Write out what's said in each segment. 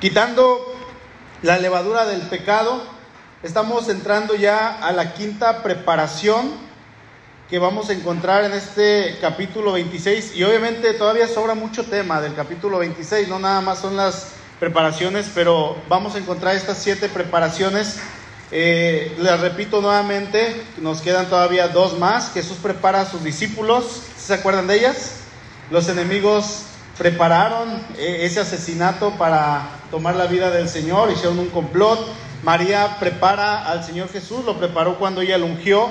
quitando la levadura del pecado, estamos entrando ya a la quinta preparación que vamos a encontrar en este capítulo 26 y obviamente todavía sobra mucho tema del capítulo 26, no nada más son las preparaciones, pero vamos a encontrar estas siete preparaciones. Eh, les repito nuevamente, nos quedan todavía dos más. Jesús prepara a sus discípulos, ¿se acuerdan de ellas? Los enemigos prepararon eh, ese asesinato para tomar la vida del Señor, hicieron un complot. María prepara al Señor Jesús, lo preparó cuando ella lo ungió.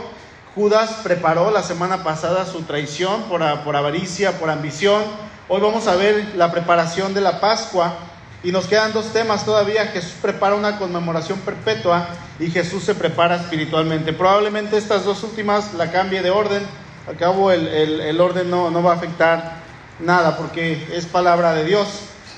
Judas preparó la semana pasada su traición por, por avaricia, por ambición. Hoy vamos a ver la preparación de la Pascua y nos quedan dos temas todavía. Jesús prepara una conmemoración perpetua y Jesús se prepara espiritualmente. Probablemente estas dos últimas la cambie de orden. Al cabo el, el, orden no, no va a afectar nada porque es palabra de Dios.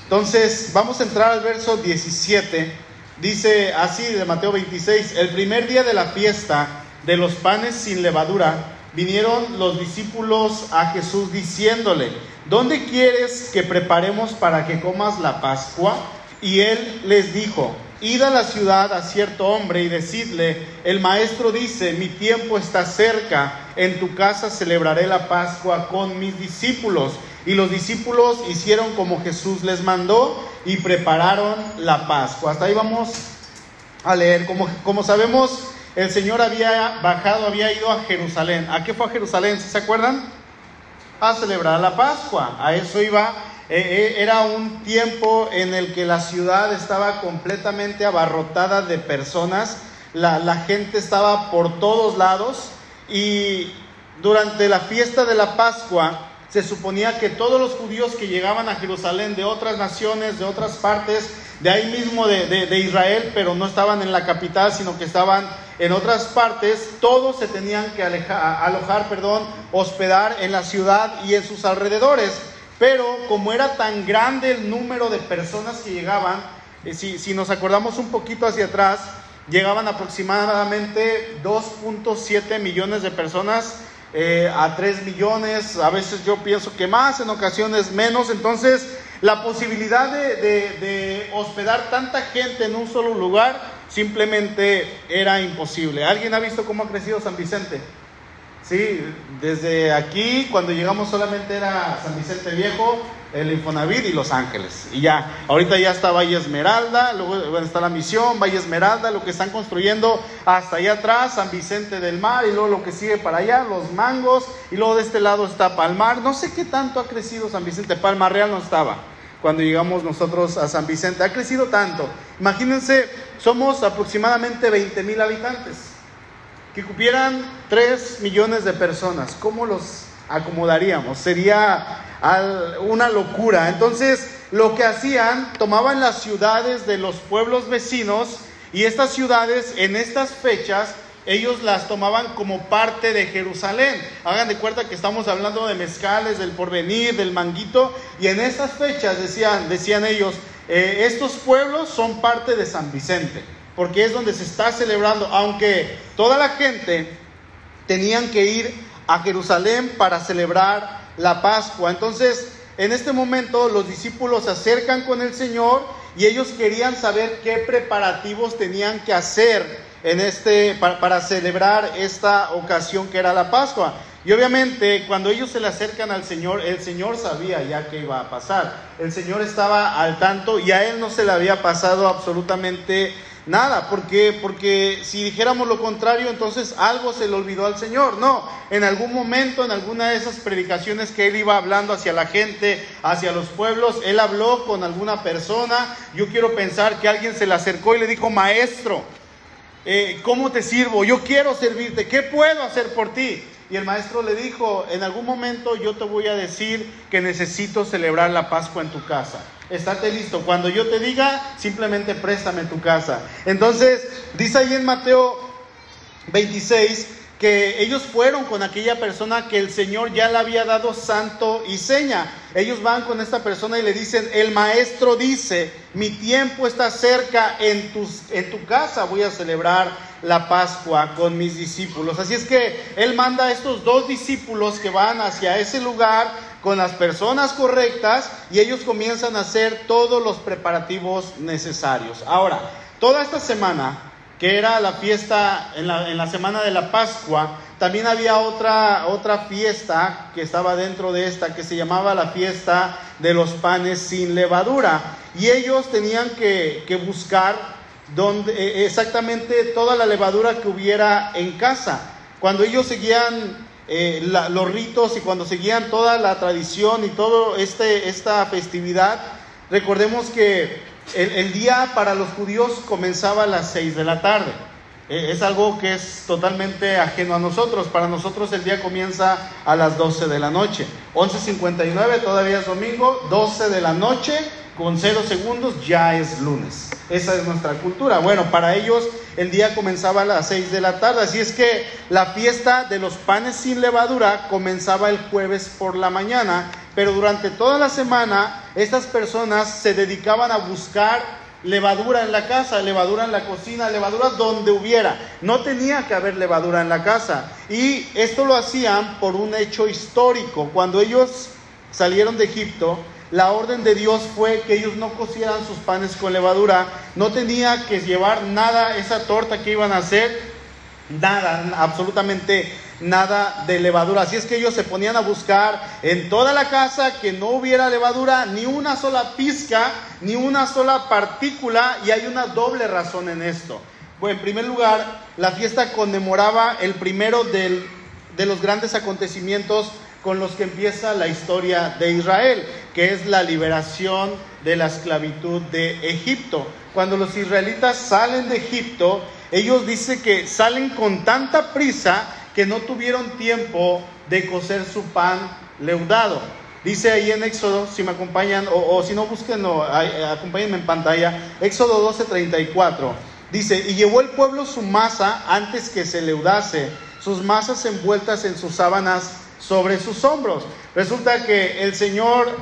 Entonces, vamos a entrar al verso 17. Dice así de Mateo 26, el primer día de la fiesta de los panes sin levadura, vinieron los discípulos a Jesús diciéndole, ¿dónde quieres que preparemos para que comas la Pascua? Y él les dijo, id a la ciudad a cierto hombre y decidle, el maestro dice, mi tiempo está cerca, en tu casa celebraré la Pascua con mis discípulos. Y los discípulos hicieron como Jesús les mandó y prepararon la Pascua. Hasta ahí vamos a leer. Como, como sabemos, el Señor había bajado, había ido a Jerusalén. ¿A qué fue a Jerusalén? ¿Se acuerdan? A celebrar la Pascua. A eso iba. Eh, eh, era un tiempo en el que la ciudad estaba completamente abarrotada de personas. La, la gente estaba por todos lados. Y durante la fiesta de la Pascua, se suponía que todos los judíos que llegaban a Jerusalén de otras naciones, de otras partes, de ahí mismo de, Israel, pero no estaban en la capital, sino que estaban en otras partes, todos se tenían que alojar, perdón, hospedar en la ciudad y en sus alrededores. Pero como era tan grande el número de personas que llegaban, eh, si, si nos acordamos un poquito hacia atrás, llegaban aproximadamente 2.7 millones de personas eh, a 3 millones, a veces yo pienso que más, en ocasiones menos. Entonces, la posibilidad de, de, hospedar tanta gente en un solo lugar simplemente era imposible. ¿Alguien ha visto cómo ha crecido San Vicente? Sí, desde aquí, cuando llegamos solamente era San Vicente Viejo, el Infonavit y Los Ángeles. Y ya, ahorita ya está Valle Esmeralda, luego está la Misión, Valle Esmeralda, lo que están construyendo hasta allá atrás, San Vicente del Mar, y luego lo que sigue para allá, Los Mangos, y luego de este lado está Palmar. No sé qué tanto ha crecido San Vicente, Palmar Real no estaba cuando llegamos nosotros a San Vicente, ha crecido tanto. Imagínense, somos aproximadamente 20 mil habitantes, que cupieran 3 millones de personas, ¿cómo los acomodaríamos? Sería una locura. Entonces, lo que hacían, tomaban las ciudades de los pueblos vecinos y estas ciudades en estas fechas ellos las tomaban como parte de Jerusalén. Hagan de cuenta que estamos hablando de mezcales, del porvenir, del manguito, y en estas fechas decían, decían ellos, eh, estos pueblos son parte de San Vicente, porque es donde se está celebrando, aunque toda la gente tenían que ir a Jerusalén para celebrar la Pascua. Entonces, en este momento los discípulos se acercan con el Señor y ellos querían saber qué preparativos tenían que hacer en este, para, celebrar esta ocasión que era la Pascua. Y obviamente cuando ellos se le acercan al Señor, el Señor sabía ya que iba a pasar. El Señor estaba al tanto y a él no se le había pasado absolutamente Nada, porque, porque si dijéramos lo contrario, entonces algo se le olvidó al Señor. No, en algún momento, en alguna de esas predicaciones que él iba hablando hacia la gente, hacia los pueblos, él habló con alguna persona. Yo quiero pensar que alguien se le acercó y le dijo, maestro, eh, ¿cómo te sirvo? Yo quiero servirte, ¿qué puedo hacer por ti? Y el maestro le dijo, en algún momento yo te voy a decir que necesito celebrar la Pascua en tu casa estate listo. Cuando yo te diga, simplemente préstame tu casa. Entonces, dice ahí en Mateo 26 que ellos fueron con aquella persona que el Señor ya le había dado santo y seña. Ellos van con esta persona y le dicen, el maestro dice, mi tiempo está cerca, en, tus, en tu casa voy a celebrar la Pascua con mis discípulos. Así es que Él manda a estos dos discípulos que van hacia ese lugar con las personas correctas y ellos comienzan a hacer todos los preparativos necesarios. Ahora, toda esta semana, que era la fiesta en la, en la semana de la Pascua, también había otra, otra fiesta que estaba dentro de esta que se llamaba la fiesta de los panes sin levadura. Y ellos tenían que, que buscar donde, eh, exactamente toda la levadura que hubiera en casa. Cuando ellos seguían eh, los ritos y cuando seguían toda la tradición y toda este, esta festividad, recordemos que el, día para los judíos comenzaba a las 6 de la tarde. Eh, es algo que es totalmente ajeno a nosotros. Para nosotros el día comienza a las 12 de la noche. 11.59 todavía es domingo, 12 de la noche con cero segundos ya es lunes. Esa es nuestra cultura. Bueno, para ellos el día comenzaba a las 6 de la tarde, así es que la fiesta de los panes sin levadura comenzaba el jueves por la mañana, pero durante toda la semana estas personas se dedicaban a buscar levadura en la casa, levadura en la cocina, levadura donde hubiera. No tenía que haber levadura en la casa. Y esto lo hacían por un hecho histórico. Cuando ellos salieron de Egipto, la orden de Dios fue que ellos no cocieran sus panes con levadura, no tenía que llevar nada, esa torta que iban a hacer, nada, absolutamente nada de levadura. Así es que ellos se ponían a buscar en toda la casa que no hubiera levadura, ni una sola pizca, ni una sola partícula, y hay una doble razón en esto. Bueno, en primer lugar, la fiesta conmemoraba el primero de los grandes acontecimientos con los que empieza la historia de Israel, que es la liberación de la esclavitud de Egipto. Cuando los israelitas salen de Egipto, ellos dicen que salen con tanta prisa que no tuvieron tiempo de cocer su pan leudado. Dice ahí en Éxodo, si me acompañan, o, si no busquen, acompáñenme en pantalla, Éxodo 12:34. Dice, y llevó el pueblo su masa antes que se leudase, sus masas envueltas en sus sábanas sobre sus hombros. Resulta que el Señor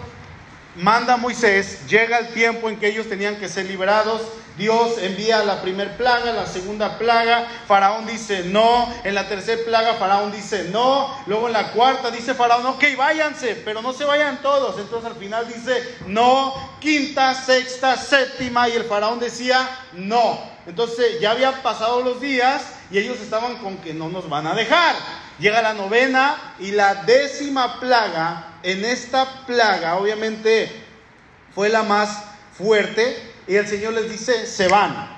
manda a Moisés, llega el tiempo en que ellos tenían que ser liberados, Dios envía la primera plaga, la segunda plaga, Faraón dice no, en la tercera plaga Faraón dice no, luego en la cuarta dice Faraón, ok, váyanse, pero no se vayan todos, entonces al final dice no, quinta, sexta, séptima, y el Faraón decía no. Entonces ya habían pasado los días y ellos estaban con que no nos van a dejar. Llega la novena y la décima plaga, en esta plaga obviamente fue la más fuerte y el Señor les dice, se van,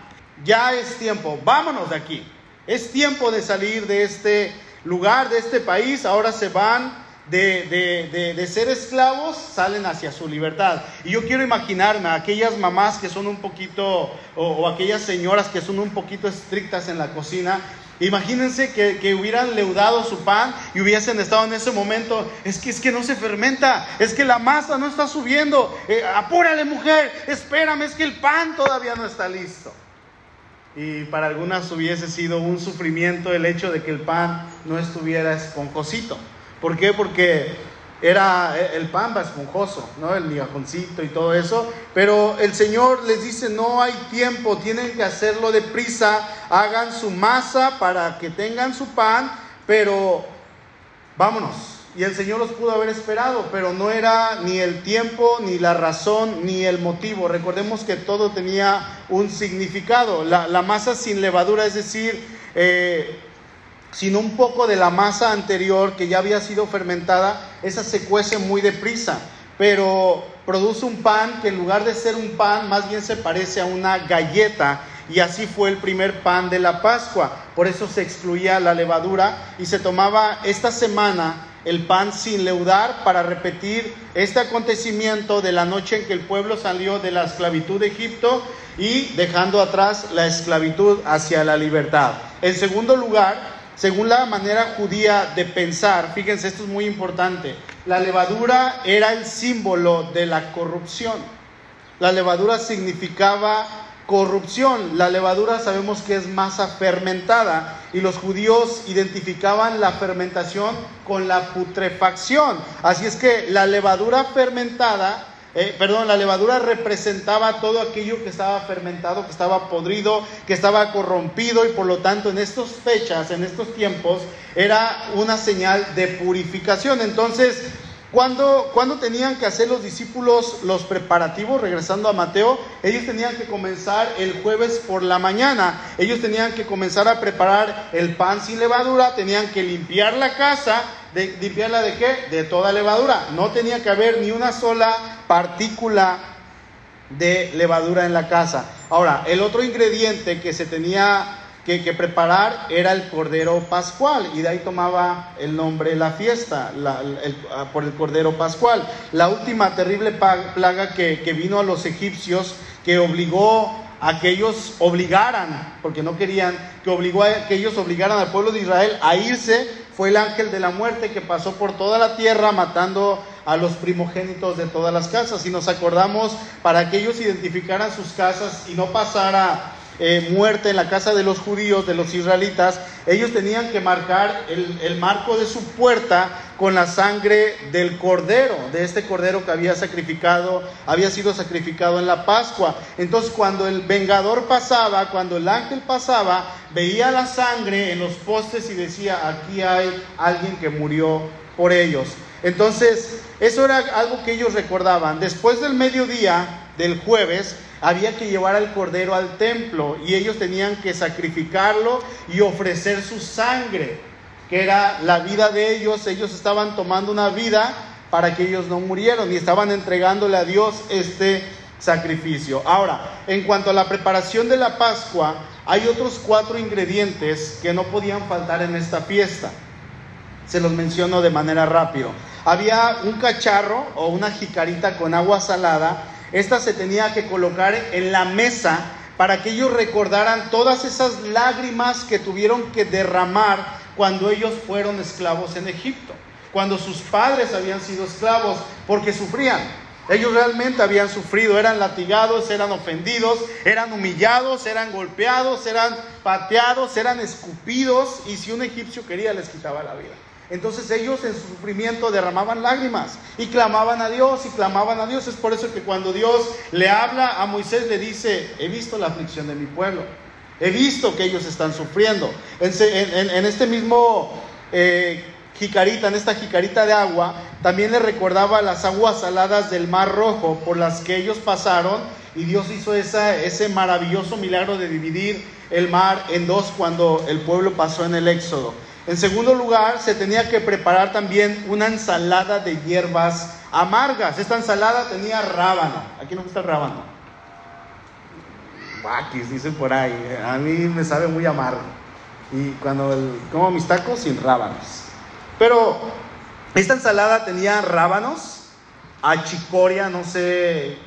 ya es tiempo, vámonos de aquí, es tiempo de salir de este lugar, de este país, ahora se van de, de, ser esclavos salen hacia su libertad. Y yo quiero imaginarme a aquellas mamás que son un poquito, o, aquellas señoras que son un poquito estrictas en la cocina, Imagínense que, hubieran leudado su pan y hubiesen estado en ese momento. Es que es que no se fermenta, es que la masa no está subiendo. Eh, apúrale, mujer, espérame, es que el pan todavía no está listo. Y para algunas hubiese sido un sufrimiento el hecho de que el pan no estuviera esponjosito. ¿Por qué? Porque era eh, el pan esponjoso, ¿no? El migajoncito y todo eso. Pero el Señor les dice, no hay tiempo, tienen que hacerlo deprisa, hagan su masa para que tengan su pan, pero vámonos. Y el Señor los pudo haber esperado, pero no era ni el tiempo, ni la razón, ni el motivo. Recordemos que todo tenía un significado. La, la masa sin levadura, es decir, eh, sino un poco de la masa anterior que ya había sido fermentada, esa se cuece muy deprisa, pero produce un pan que en lugar de ser un pan, más bien se parece a una galleta. Y así fue el primer pan de la Pascua. Por eso se excluía la levadura y se tomaba esta semana el pan sin leudar para repetir este acontecimiento de la noche en que el pueblo salió de la esclavitud de Egipto y dejando atrás la esclavitud hacia la libertad. En segundo lugar, según la manera judía de pensar, fíjense, esto es muy importante, la levadura era el símbolo de la corrupción. La levadura significaba corrupción. La levadura sabemos que es masa fermentada y los judíos identificaban la fermentación con la putrefacción. Así es que la levadura fermentada eh, perdón, la levadura representaba todo aquello que estaba fermentado, que estaba podrido, que estaba corrompido y por lo tanto en estas fechas, en estos tiempos, era una señal de purificación. Entonces, Cuando, tenían que hacer los discípulos los preparativos, regresando a Mateo, ellos tenían que comenzar el jueves por la mañana. Ellos tenían que comenzar a preparar el pan sin levadura, tenían que limpiar la casa. ¿Limpiarla de qué? De toda levadura. No tenía que haber ni una sola partícula de levadura en la casa. Ahora, el otro ingrediente que se tenía que, preparar era el Cordero Pascual y de ahí tomaba el nombre la fiesta ah, por el Cordero Pascual. La última terrible plaga que, que vino a los egipcios que obligó a que ellos obligaran, porque no querían, que obligó a que ellos obligaran al pueblo de Israel a irse, fue el ángel de la muerte que pasó por toda la tierra matando a los primogénitos de todas las casas. Y nos acordamos para que ellos identificaran sus casas y no pasara eh, muerte en la casa de los judíos, de los israelitas, ellos tenían que marcar el, el, marco de su puerta con la sangre del cordero, de este cordero que había sacrificado, había sido sacrificado en la Pascua. Entonces cuando el vengador pasaba, cuando el ángel pasaba, veía la sangre en los postes y decía, aquí hay alguien que murió por ellos. Entonces, eso era algo que ellos recordaban. Después del mediodía del jueves, había que llevar al cordero al templo y ellos tenían que sacrificarlo y ofrecer su sangre, que era la vida de ellos. Ellos estaban tomando una vida para que ellos no murieran y estaban entregándole a Dios este sacrificio. Ahora, en cuanto a la preparación de la Pascua, hay otros cuatro ingredientes que no podían faltar en esta fiesta. Se los menciono de manera rápida. Había un cacharro o una jicarita con agua salada esta se tenía que colocar en la mesa para que ellos recordaran todas esas lágrimas que tuvieron que derramar cuando ellos fueron esclavos en Egipto, cuando sus padres habían sido esclavos, porque sufrían. Ellos realmente habían sufrido, eran latigados, eran ofendidos, eran humillados, eran golpeados, eran pateados, eran escupidos y si un egipcio quería les quitaba la vida. Entonces ellos en su sufrimiento derramaban lágrimas y clamaban a Dios y clamaban a Dios. Es por eso que cuando Dios le habla a Moisés le dice, he visto la aflicción de mi pueblo, he visto que ellos están sufriendo. En, este mismo eh, jicarita, en esta jicarita de agua, también le recordaba las aguas saladas del Mar Rojo por las que ellos pasaron y Dios hizo ese maravilloso milagro de dividir el mar en dos cuando el pueblo pasó en el Éxodo. En segundo lugar, se tenía que preparar también una ensalada de hierbas amargas. Esta ensalada tenía rábano. Aquí no gusta el rábano. Baquis, dicen por ahí. A mí me sabe muy amargo. Y cuando como mis tacos sin rábanos. Pero esta ensalada tenía rábanos, achicoria, no sé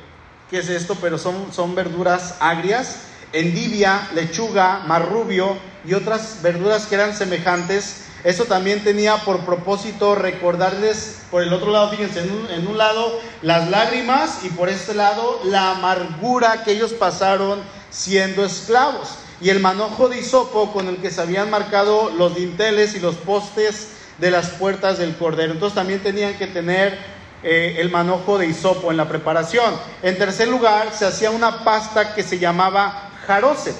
qué es esto, pero son, son verduras agrias, endivia, lechuga, marrubio, y otras verduras que eran semejantes. Eso también tenía por propósito recordarles, por el otro lado, fíjense, en un, lado las lágrimas y por este lado la amargura que ellos pasaron siendo esclavos. Y el manojo de hisopo con el que se habían marcado los dinteles y los postes de las puertas del cordero. Entonces también tenían que tener eh, el manojo de hisopo en la preparación. En tercer lugar, se hacía una pasta que se llamaba jaroset.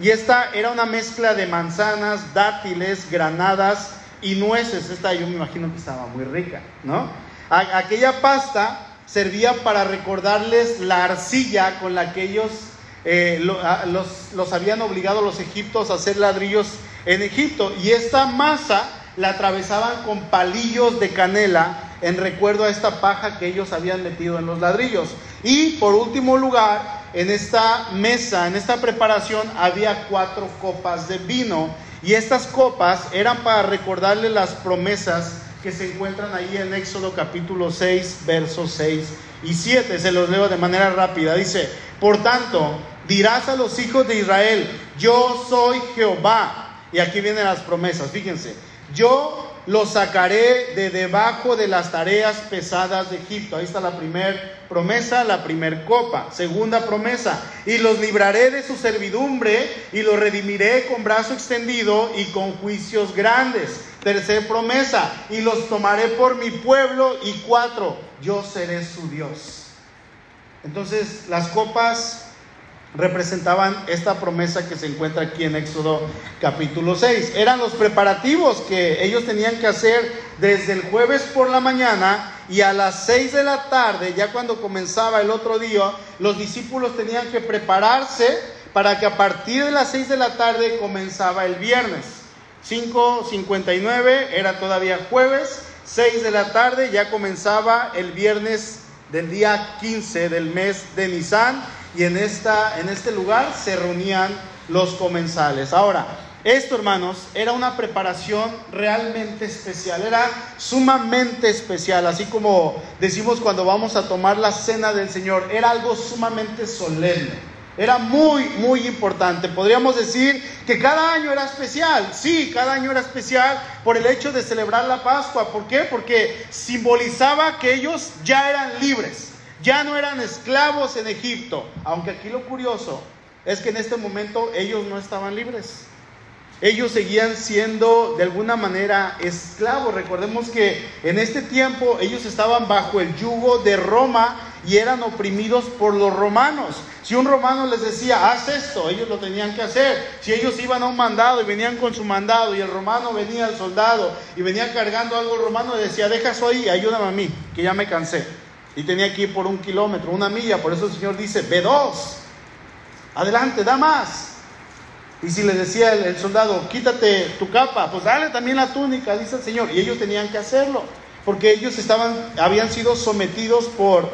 Y esta era una mezcla de manzanas, dátiles, granadas y nueces. Esta yo me imagino que estaba muy rica, ¿no? aquella pasta servía para recordarles la arcilla con la que ellos eh, los, habían obligado los egiptos a hacer ladrillos en Egipto. Y esta masa la atravesaban con palillos de canela en recuerdo a esta paja que ellos habían metido en los ladrillos. Y por último lugar, en esta mesa, en esta preparación, había cuatro copas de vino. Y estas copas eran para recordarle las promesas que se encuentran ahí en Éxodo capítulo 6, versos 6 y 7. Se los leo de manera rápida. Dice, por tanto, dirás a los hijos de Israel, yo soy Jehová. Y aquí vienen las promesas, fíjense. Yo los sacaré de debajo de las tareas pesadas de Egipto. Ahí está la primera promesa, la primera copa. Segunda promesa, y los libraré de su servidumbre y los redimiré con brazo extendido y con juicios grandes. Tercera promesa, y los tomaré por mi pueblo. Y cuatro, yo seré su Dios. Entonces, las copas representaban esta promesa que se encuentra aquí en Éxodo capítulo 6. Eran los preparativos que ellos tenían que hacer desde el jueves por la mañana y a las 6 de la tarde, ya cuando comenzaba el otro día, los discípulos tenían que prepararse para que a partir de las 6 de la tarde comenzaba el viernes. 5.59 era todavía jueves, 6 de la tarde ya comenzaba el viernes del día 15 del mes de Nisan y en, esta, en este lugar se reunían los comensales. Ahora, esto, hermanos, era una preparación realmente especial, era sumamente especial, así como decimos cuando vamos a tomar la cena del Señor, era algo sumamente solemne. Era muy, muy importante. Podríamos decir que cada año era especial. Sí, cada año era especial por el hecho de celebrar la Pascua. ¿Por qué? Porque simbolizaba que ellos ya eran libres ya no eran esclavos en Egipto, aunque aquí lo curioso es que en este momento ellos no estaban libres. Ellos seguían siendo de alguna manera esclavos. Recordemos que en este tiempo ellos estaban bajo el yugo de Roma y eran oprimidos por los romanos. Si un romano les decía, haz esto, ellos lo tenían que hacer. Si ellos iban a un mandado y venían con su mandado y el romano venía al soldado y venía cargando algo, romano decía, deja eso ahí, ayúdame a mí, que ya me cansé y tenía que ir por un kilómetro, una milla. Por eso el Señor dice, ve dos, adelante, da más. Y si le decía el, soldado, quítate tu capa, pues dale también la túnica, dice el Señor. Y ellos tenían que hacerlo, porque ellos estaban, habían sido sometidos por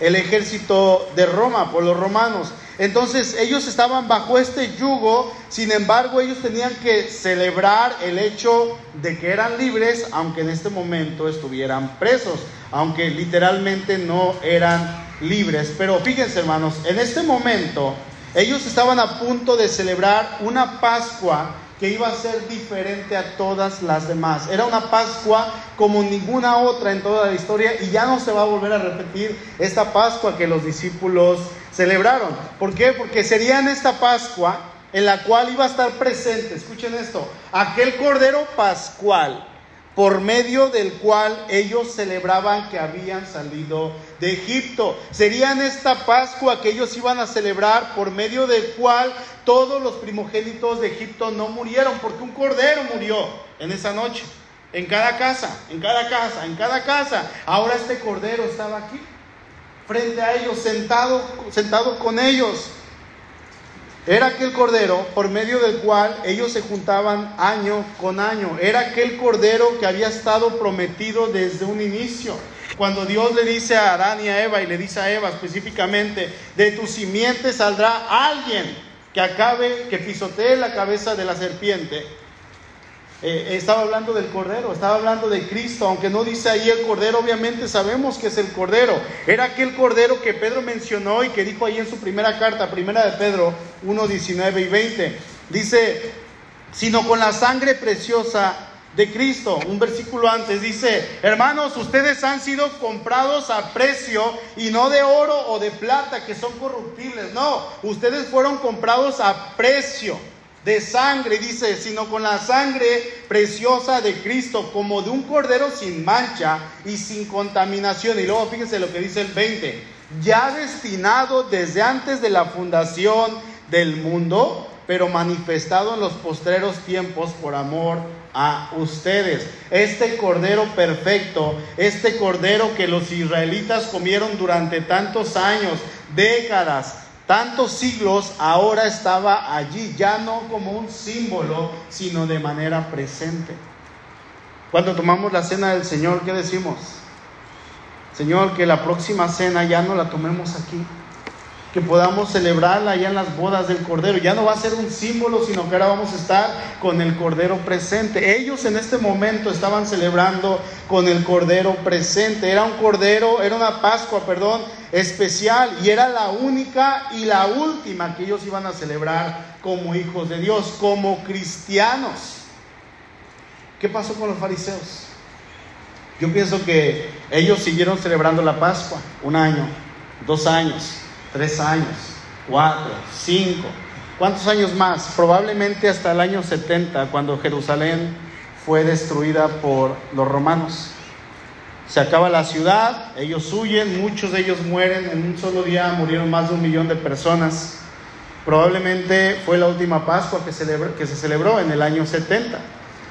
el ejército de Roma, por los romanos. Entonces ellos estaban bajo este yugo, sin embargo ellos tenían que celebrar el hecho de que eran libres, aunque en este momento estuvieran presos, aunque literalmente no eran libres. Pero fíjense hermanos, en este momento ellos estaban a punto de celebrar una Pascua que iba a ser diferente a todas las demás. Era una Pascua como ninguna otra en toda la historia y ya no se va a volver a repetir esta Pascua que los discípulos celebraron. ¿Por qué? Porque sería en esta Pascua en la cual iba a estar presente, escuchen esto, aquel Cordero Pascual por medio del cual ellos celebraban que habían salido de Egipto. Sería en esta Pascua que ellos iban a celebrar por medio del cual todos los primogénitos de Egipto no murieron, porque un cordero murió en esa noche, en cada casa, en cada casa, en cada casa. Ahora este cordero estaba aquí, frente a ellos, sentado, sentado con ellos. Era aquel cordero por medio del cual ellos se juntaban año con año. Era aquel cordero que había estado prometido desde un inicio. Cuando Dios le dice a Adán y a Eva, y le dice a Eva específicamente, de tu simiente saldrá alguien que acabe, que pisotee la cabeza de la serpiente. Eh, estaba hablando del Cordero, estaba hablando de Cristo, aunque no dice ahí el Cordero, obviamente sabemos que es el Cordero. Era aquel Cordero que Pedro mencionó y que dijo ahí en su primera carta, primera de Pedro 1, 19 y 20. Dice, sino con la sangre preciosa de Cristo. Un versículo antes dice, hermanos, ustedes han sido comprados a precio y no de oro o de plata que son corruptibles. No, ustedes fueron comprados a precio de sangre, dice, sino con la sangre preciosa de Cristo, como de un cordero sin mancha y sin contaminación. Y luego fíjense lo que dice el 20, ya destinado desde antes de la fundación del mundo, pero manifestado en los postreros tiempos por amor a ustedes. Este cordero perfecto, este cordero que los israelitas comieron durante tantos años, décadas, tantos siglos, ahora estaba allí, ya no como un símbolo, sino de manera presente. Cuando tomamos la cena del Señor, ¿qué decimos? Señor, que la próxima cena ya no la tomemos aquí, que podamos celebrarla ya en las bodas del Cordero. Ya no va a ser un símbolo, sino que ahora vamos a estar con el Cordero presente. Ellos en este momento estaban celebrando con el Cordero presente. Era un Cordero, era una Pascua, perdón, especial y era la única y la última que ellos iban a celebrar como hijos de Dios, como cristianos. ¿Qué pasó con los fariseos? Yo pienso que ellos siguieron celebrando la Pascua un año, dos años, tres años, cuatro, cinco. ¿Cuántos años más? Probablemente hasta el año 70, cuando Jerusalén fue destruida por los romanos. se acaba la ciudad, ellos huyen, muchos de ellos mueren, en un solo día murieron más de un millón de personas. Probablemente fue la última Pascua que, que se celebró en el año 70.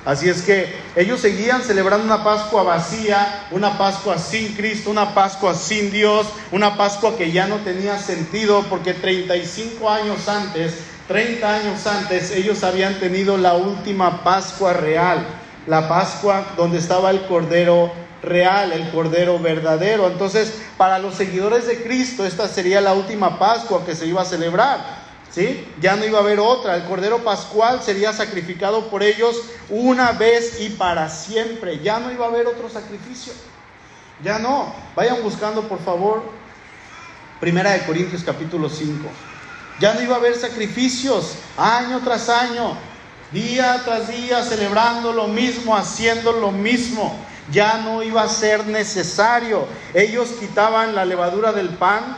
Así es que ellos seguían celebrando una Pascua vacía, una Pascua sin Cristo, una Pascua sin Dios, una Pascua que ya no tenía sentido porque 35 años antes, 30 años antes, ellos habían tenido la última Pascua real, la Pascua donde estaba el Cordero real, el Cordero verdadero. Entonces, para los seguidores de Cristo, esta sería la última Pascua que se iba a celebrar. ¿Sí? Ya no iba a haber otra. El Cordero Pascual sería sacrificado por ellos una vez y para siempre. Ya no iba a haber otro sacrificio. Ya no. Vayan buscando, por favor, Primera de Corintios capítulo 5. Ya no iba a haber sacrificios año tras año, día tras día, celebrando lo mismo, haciendo lo mismo. Ya no iba a ser necesario. Ellos quitaban la levadura del pan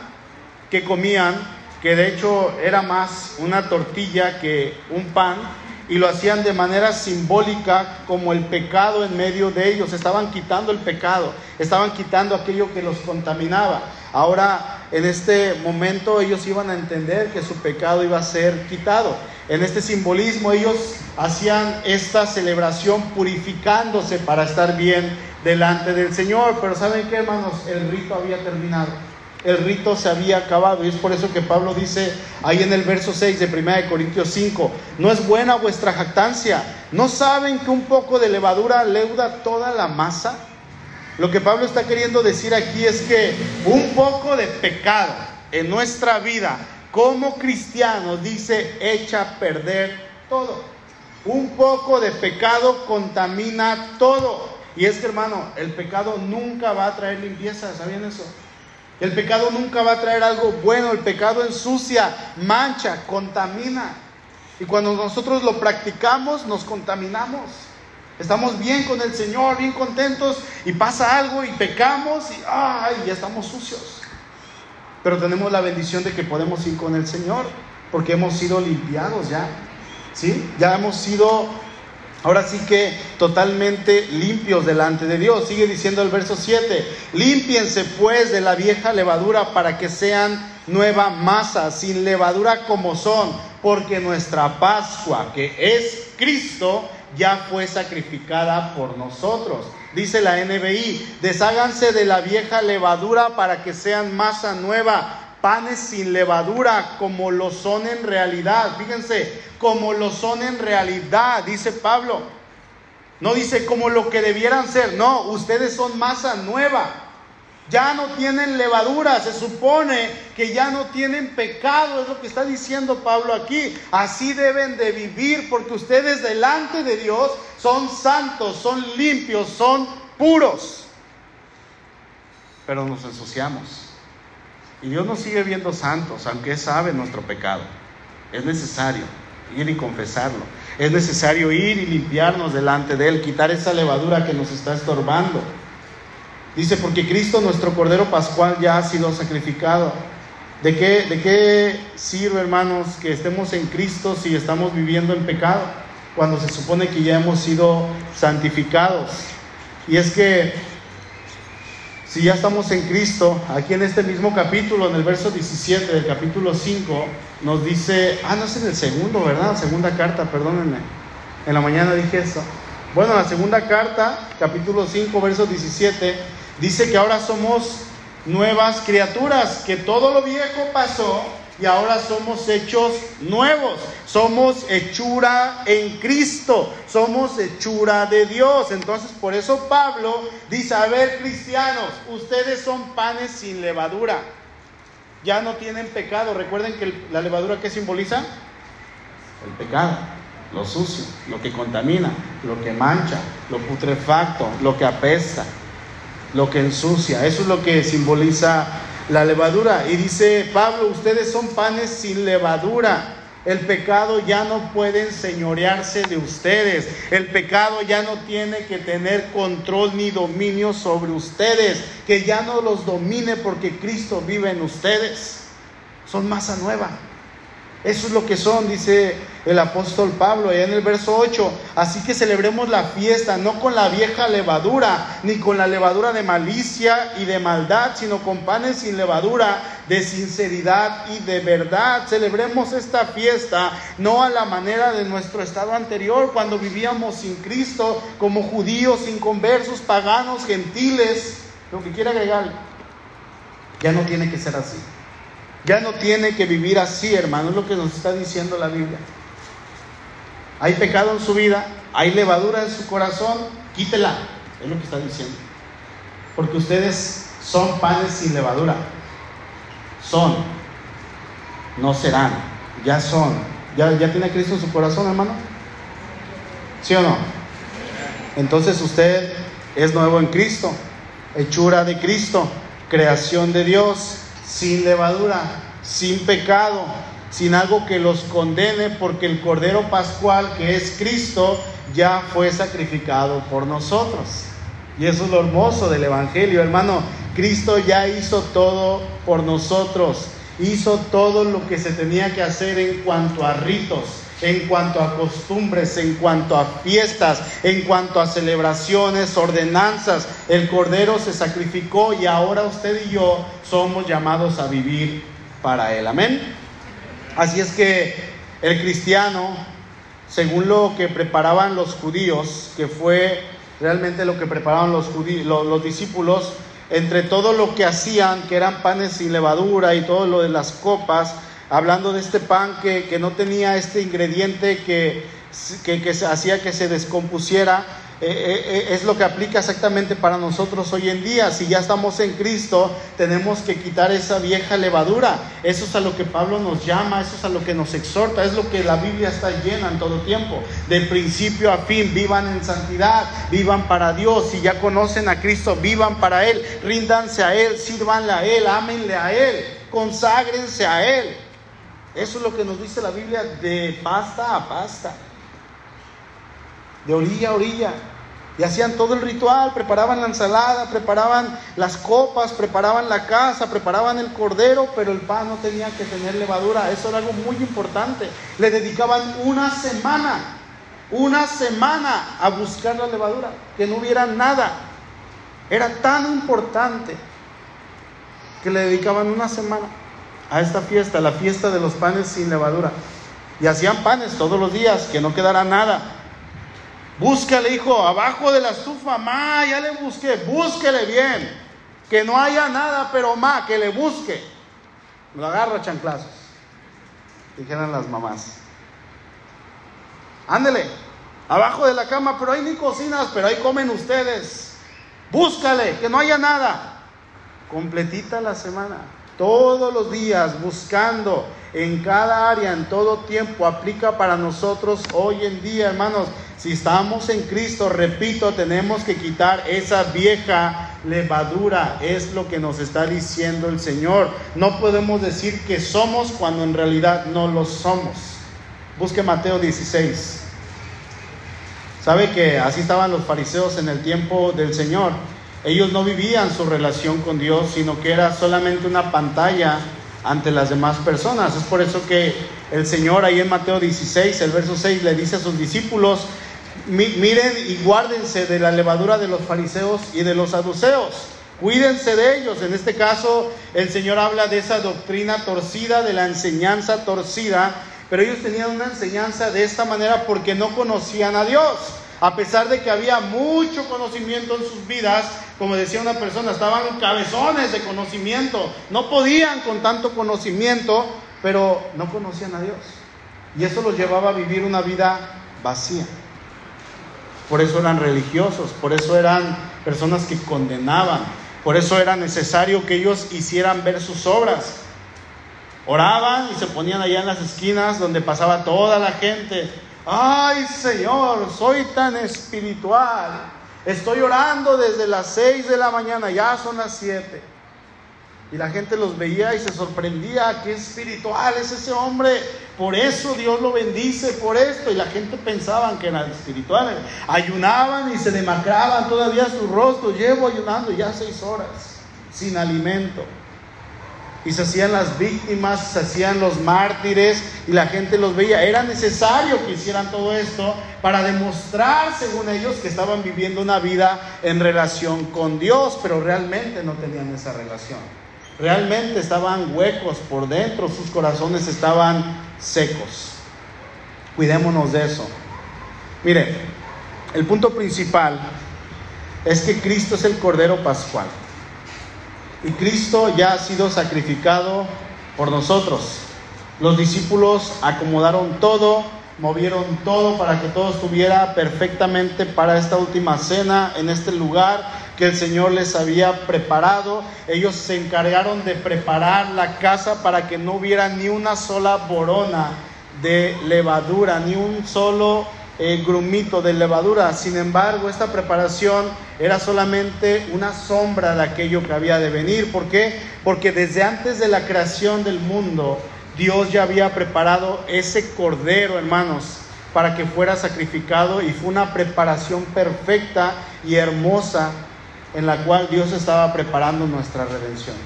que comían que de hecho era más una tortilla que un pan, y lo hacían de manera simbólica como el pecado en medio de ellos. Estaban quitando el pecado, estaban quitando aquello que los contaminaba. Ahora, en este momento, ellos iban a entender que su pecado iba a ser quitado. En este simbolismo, ellos hacían esta celebración purificándose para estar bien delante del Señor. Pero ¿saben qué, hermanos? El rito había terminado el rito se había acabado. Y es por eso que Pablo dice ahí en el verso 6 de 1 de Corintios 5, no es buena vuestra jactancia. ¿No saben que un poco de levadura leuda toda la masa? Lo que Pablo está queriendo decir aquí es que un poco de pecado en nuestra vida como cristianos dice echa a perder todo. Un poco de pecado contamina todo. Y es que hermano, el pecado nunca va a traer limpieza, ¿sabían eso? El pecado nunca va a traer algo bueno, el pecado ensucia, mancha, contamina. Y cuando nosotros lo practicamos, nos contaminamos. Estamos bien con el Señor, bien contentos, y pasa algo y pecamos y ¡ay! ya estamos sucios. Pero tenemos la bendición de que podemos ir con el Señor, porque hemos sido limpiados ya. ¿Sí? Ya hemos sido Ahora sí que totalmente limpios delante de Dios. Sigue diciendo el verso 7, límpiense pues de la vieja levadura para que sean nueva masa, sin levadura como son, porque nuestra Pascua, que es Cristo, ya fue sacrificada por nosotros. Dice la NBI, desháganse de la vieja levadura para que sean masa nueva panes sin levadura como lo son en realidad. Fíjense, como lo son en realidad, dice Pablo. No dice como lo que debieran ser, no, ustedes son masa nueva. Ya no tienen levadura, se supone que ya no tienen pecado, es lo que está diciendo Pablo aquí. Así deben de vivir porque ustedes delante de Dios son santos, son limpios, son puros. Pero nos ensuciamos. Y Dios nos sigue viendo santos, aunque sabe nuestro pecado. Es necesario ir y confesarlo. Es necesario ir y limpiarnos delante de Él, quitar esa levadura que nos está estorbando. Dice, porque Cristo, nuestro Cordero Pascual, ya ha sido sacrificado. ¿De qué, ¿De qué sirve, hermanos, que estemos en Cristo si estamos viviendo en pecado? Cuando se supone que ya hemos sido santificados. Y es que si ya estamos en Cristo, aquí en este mismo capítulo, en el verso 17 del capítulo 5, nos dice, ah, no es en el segundo, ¿verdad? segunda carta, perdónenme. En la mañana dije eso. Bueno, la segunda carta, capítulo 5, verso 17, dice que ahora somos nuevas criaturas, que todo lo viejo pasó y ahora somos hechos nuevos. Somos hechura en Cristo, somos hechura de Dios. Entonces, por eso Pablo dice, a ver, cristianos, ustedes son panes sin levadura. Ya no tienen pecado. Recuerden que la levadura que simboliza el pecado, lo sucio, lo que contamina, lo que mancha, lo putrefacto, lo que apesta, lo que ensucia. Eso es lo que simboliza la levadura. Y dice Pablo, ustedes son panes sin levadura. El pecado ya no puede enseñorearse de ustedes. El pecado ya no tiene que tener control ni dominio sobre ustedes. Que ya no los domine porque Cristo vive en ustedes. Son masa nueva. Eso es lo que son, dice el apóstol Pablo allá en el verso 8. Así que celebremos la fiesta, no con la vieja levadura, ni con la levadura de malicia y de maldad, sino con panes sin levadura, de sinceridad y de verdad. Celebremos esta fiesta no a la manera de nuestro estado anterior, cuando vivíamos sin Cristo, como judíos, inconversos, paganos, gentiles, lo que quiera agregar. Ya no tiene que ser así. Ya no tiene que vivir así, hermano, es lo que nos está diciendo la Biblia. Hay pecado en su vida, hay levadura en su corazón, quítela, es lo que está diciendo. Porque ustedes son panes sin levadura. Son, no serán, ya son. ¿Ya, ya tiene Cristo en su corazón, hermano? ¿Sí o no? Entonces usted es nuevo en Cristo, hechura de Cristo, creación de Dios sin levadura, sin pecado, sin algo que los condene, porque el Cordero Pascual, que es Cristo, ya fue sacrificado por nosotros. Y eso es lo hermoso del Evangelio, hermano. Cristo ya hizo todo por nosotros, hizo todo lo que se tenía que hacer en cuanto a ritos, en cuanto a costumbres, en cuanto a fiestas, en cuanto a celebraciones, ordenanzas. El Cordero se sacrificó y ahora usted y yo somos llamados a vivir para Él. Amén. Así es que el cristiano, según lo que preparaban los judíos, que fue realmente lo que preparaban los, judíos, los, discípulos, entre todo lo que hacían, que eran panes sin levadura y todo lo de las copas, hablando de este pan que, que no tenía este ingrediente que, que, que hacía que se descompusiera, eh, eh, eh, es lo que aplica exactamente para nosotros hoy en día. Si ya estamos en Cristo, tenemos que quitar esa vieja levadura. Eso es a lo que Pablo nos llama, eso es a lo que nos exhorta, es lo que la Biblia está llena en todo tiempo. De principio a fin, vivan en santidad, vivan para Dios. Si ya conocen a Cristo, vivan para Él, ríndanse a Él, sírvanle a Él, ámenle a Él, conságrense a Él. Eso es lo que nos dice la Biblia de pasta a pasta, de orilla a orilla. Y hacían todo el ritual, preparaban la ensalada, preparaban las copas, preparaban la casa, preparaban el cordero, pero el pan no tenía que tener levadura. Eso era algo muy importante. Le dedicaban una semana, una semana a buscar la levadura, que no hubiera nada. Era tan importante que le dedicaban una semana a esta fiesta, la fiesta de los panes sin levadura. Y hacían panes todos los días, que no quedara nada. Búscale, hijo, abajo de la estufa, ma, ya le busqué, búsquele bien. Que no haya nada, pero ma, que le busque. Lo agarra chanclazos. Dijeran las mamás. Ándele, abajo de la cama, pero ahí ni cocinas, pero ahí comen ustedes. Búscale, que no haya nada. Completita la semana todos los días buscando en cada área, en todo tiempo, aplica para nosotros hoy en día, hermanos. Si estamos en Cristo, repito, tenemos que quitar esa vieja levadura. Es lo que nos está diciendo el Señor. No podemos decir que somos cuando en realidad no lo somos. Busque Mateo 16. ¿Sabe que así estaban los fariseos en el tiempo del Señor? Ellos no vivían su relación con Dios, sino que era solamente una pantalla ante las demás personas. Es por eso que el Señor ahí en Mateo 16, el verso 6, le dice a sus discípulos, miren y guárdense de la levadura de los fariseos y de los saduceos. Cuídense de ellos. En este caso, el Señor habla de esa doctrina torcida, de la enseñanza torcida, pero ellos tenían una enseñanza de esta manera porque no conocían a Dios. A pesar de que había mucho conocimiento en sus vidas, como decía una persona, estaban cabezones de conocimiento, no podían con tanto conocimiento, pero no conocían a Dios. Y eso los llevaba a vivir una vida vacía. Por eso eran religiosos, por eso eran personas que condenaban, por eso era necesario que ellos hicieran ver sus obras. Oraban y se ponían allá en las esquinas donde pasaba toda la gente Ay Señor, soy tan espiritual. Estoy orando desde las 6 de la mañana, ya son las 7. Y la gente los veía y se sorprendía, qué espiritual es ese hombre. Por eso Dios lo bendice, por esto. Y la gente pensaba que eran espirituales. Ayunaban y se demacraban todavía su rostro. Llevo ayunando ya seis horas sin alimento. Y se hacían las víctimas, se hacían los mártires y la gente los veía. Era necesario que hicieran todo esto para demostrar, según ellos, que estaban viviendo una vida en relación con Dios, pero realmente no tenían esa relación. Realmente estaban huecos por dentro, sus corazones estaban secos. Cuidémonos de eso. Mire, el punto principal es que Cristo es el Cordero Pascual. Y Cristo ya ha sido sacrificado por nosotros. Los discípulos acomodaron todo, movieron todo para que todo estuviera perfectamente para esta última cena en este lugar que el Señor les había preparado. Ellos se encargaron de preparar la casa para que no hubiera ni una sola borona de levadura, ni un solo eh, grumito de levadura. Sin embargo, esta preparación era solamente una sombra de aquello que había de venir. ¿Por qué? Porque desde antes de la creación del mundo, Dios ya había preparado ese cordero, hermanos, para que fuera sacrificado y fue una preparación perfecta y hermosa en la cual Dios estaba preparando nuestra redención.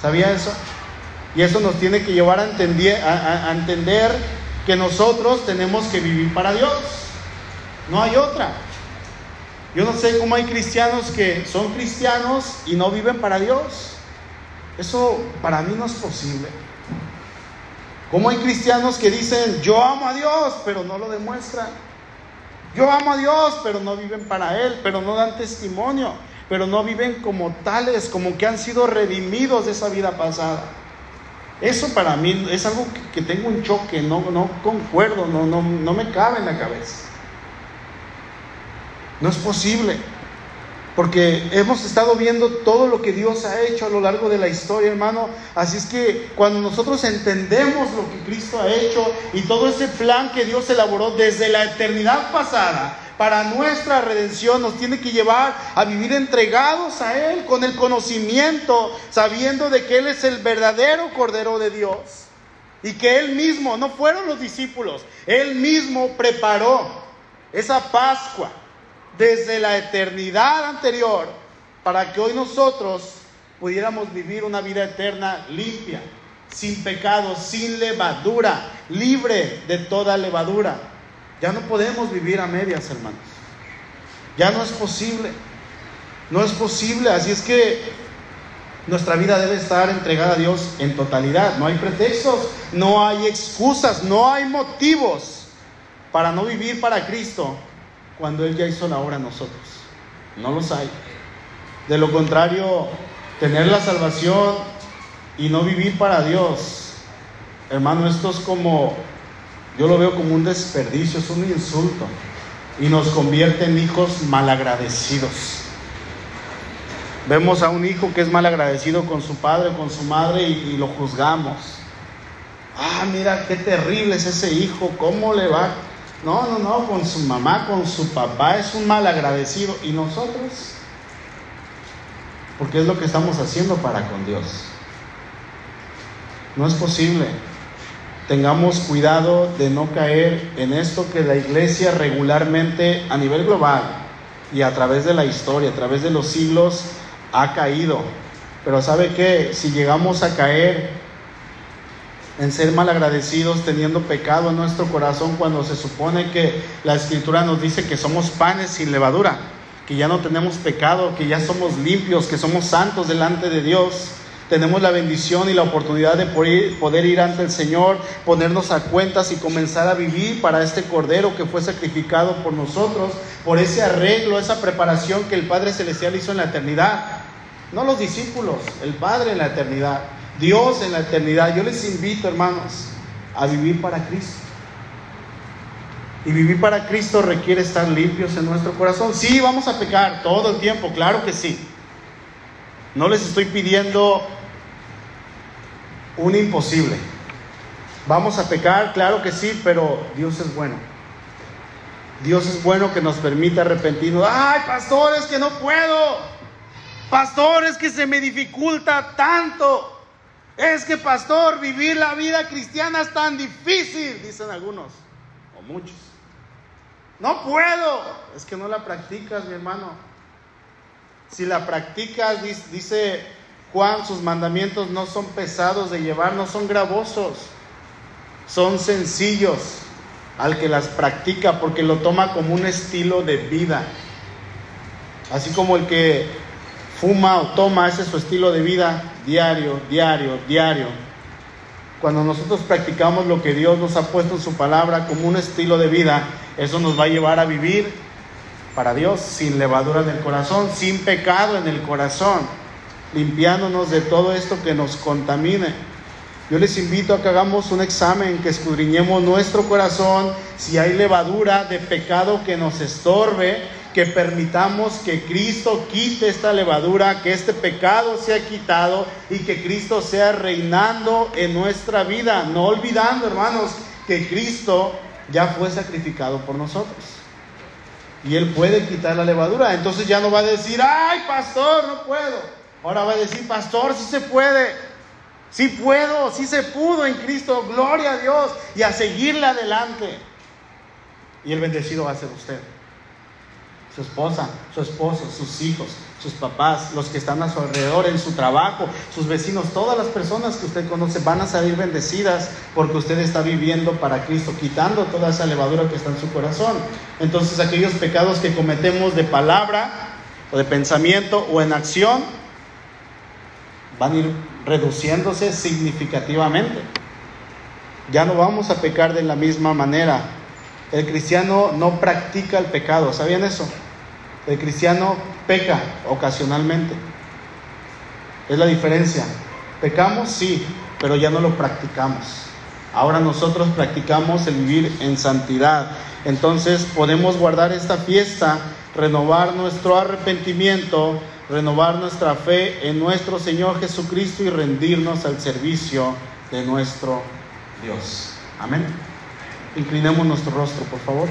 ¿Sabía eso? Y eso nos tiene que llevar a entender, a entender que nosotros tenemos que vivir para Dios. No hay otra. Yo no sé cómo hay cristianos que son cristianos y no viven para Dios. Eso para mí no es posible. ¿Cómo hay cristianos que dicen, yo amo a Dios, pero no lo demuestran? Yo amo a Dios, pero no viven para Él, pero no dan testimonio, pero no viven como tales, como que han sido redimidos de esa vida pasada. Eso para mí es algo que, tengo un choque, no, no concuerdo, no, no, no me cabe en la cabeza. No es posible. Porque hemos estado viendo todo lo que Dios ha hecho a lo largo de la historia, hermano. Así es que cuando nosotros entendemos lo que Cristo ha hecho y todo ese plan que Dios elaboró desde la eternidad pasada para nuestra redención, nos tiene que llevar a vivir entregados a Él con el conocimiento, sabiendo de que Él es el verdadero Cordero de Dios. Y que Él mismo, no fueron los discípulos, Él mismo preparó esa Pascua desde la eternidad anterior para que hoy nosotros pudiéramos vivir una vida eterna limpia, sin pecado, sin levadura, libre de toda levadura. Ya no podemos vivir a medias, hermanos. Ya no es posible. No es posible. Así es que nuestra vida debe estar entregada a Dios en totalidad. No hay pretextos, no hay excusas, no hay motivos para no vivir para Cristo cuando Él ya hizo la obra a nosotros. No los hay. De lo contrario, tener la salvación y no vivir para Dios, hermano, esto es como, yo lo veo como un desperdicio, es un insulto y nos convierte en hijos malagradecidos. Vemos a un hijo que es malagradecido con su padre, con su madre y, lo juzgamos. Ah, mira qué terrible es ese hijo, ¿cómo le va? No, no, no, con su mamá, con su papá es un mal agradecido. ¿Y nosotros? Porque es lo que estamos haciendo para con Dios. No es posible. Tengamos cuidado de no caer en esto que la iglesia regularmente a nivel global y a través de la historia, a través de los siglos, ha caído. Pero ¿sabe qué? Si llegamos a caer en ser malagradecidos, teniendo pecado en nuestro corazón cuando se supone que la escritura nos dice que somos panes sin levadura, que ya no tenemos pecado, que ya somos limpios, que somos santos delante de Dios. Tenemos la bendición y la oportunidad de poder ir ante el Señor, ponernos a cuentas y comenzar a vivir para este Cordero que fue sacrificado por nosotros, por ese arreglo, esa preparación que el Padre Celestial hizo en la eternidad. No los discípulos, el Padre en la eternidad. Dios en la eternidad. Yo les invito, hermanos, a vivir para Cristo. Y vivir para Cristo requiere estar limpios en nuestro corazón. Sí, vamos a pecar todo el tiempo, claro que sí. No les estoy pidiendo un imposible. Vamos a pecar, claro que sí, pero Dios es bueno. Dios es bueno que nos permite arrepentirnos. Ay, pastores, que no puedo. Pastores, que se me dificulta tanto. Es que, pastor, vivir la vida cristiana es tan difícil, dicen algunos, o muchos. No puedo. Es que no la practicas, mi hermano. Si la practicas, dice Juan, sus mandamientos no son pesados de llevar, no son gravosos, son sencillos al que las practica porque lo toma como un estilo de vida. Así como el que fuma o toma, ese es su estilo de vida diario, diario, diario. Cuando nosotros practicamos lo que Dios nos ha puesto en su palabra como un estilo de vida, eso nos va a llevar a vivir para Dios sin levadura en el corazón, sin pecado en el corazón limpiándonos de todo esto que nos contamine. Yo les invito a que hagamos un examen, que escudriñemos nuestro corazón, si hay levadura de pecado que nos estorbe, que permitamos que Cristo quite esta levadura, que este pecado sea quitado y que Cristo sea reinando en nuestra vida, no olvidando, hermanos, que Cristo ya fue sacrificado por nosotros. Y Él puede quitar la levadura. Entonces ya no va a decir, ay, pastor, no puedo. Ahora va a decir, pastor, si se puede, si puedo, si se pudo en Cristo, gloria a Dios y a seguirle adelante. Y el bendecido va a ser usted, su esposa, su esposo, sus hijos, sus papás, los que están a su alrededor, en su trabajo, sus vecinos, todas las personas que usted conoce van a salir bendecidas porque usted está viviendo para Cristo, quitando toda esa levadura que está en su corazón. Entonces aquellos pecados que cometemos de palabra o de pensamiento o en acción, van a ir reduciéndose significativamente. Ya no vamos a pecar de la misma manera. El cristiano no practica el pecado, ¿sabían eso? El cristiano peca ocasionalmente. Es la diferencia. Pecamos, sí, pero ya no lo practicamos. Ahora nosotros practicamos el vivir en santidad. Entonces podemos guardar esta fiesta, renovar nuestro arrepentimiento renovar nuestra fe en nuestro Señor Jesucristo y rendirnos al servicio de nuestro Dios. Amén. Inclinemos nuestro rostro, por favor.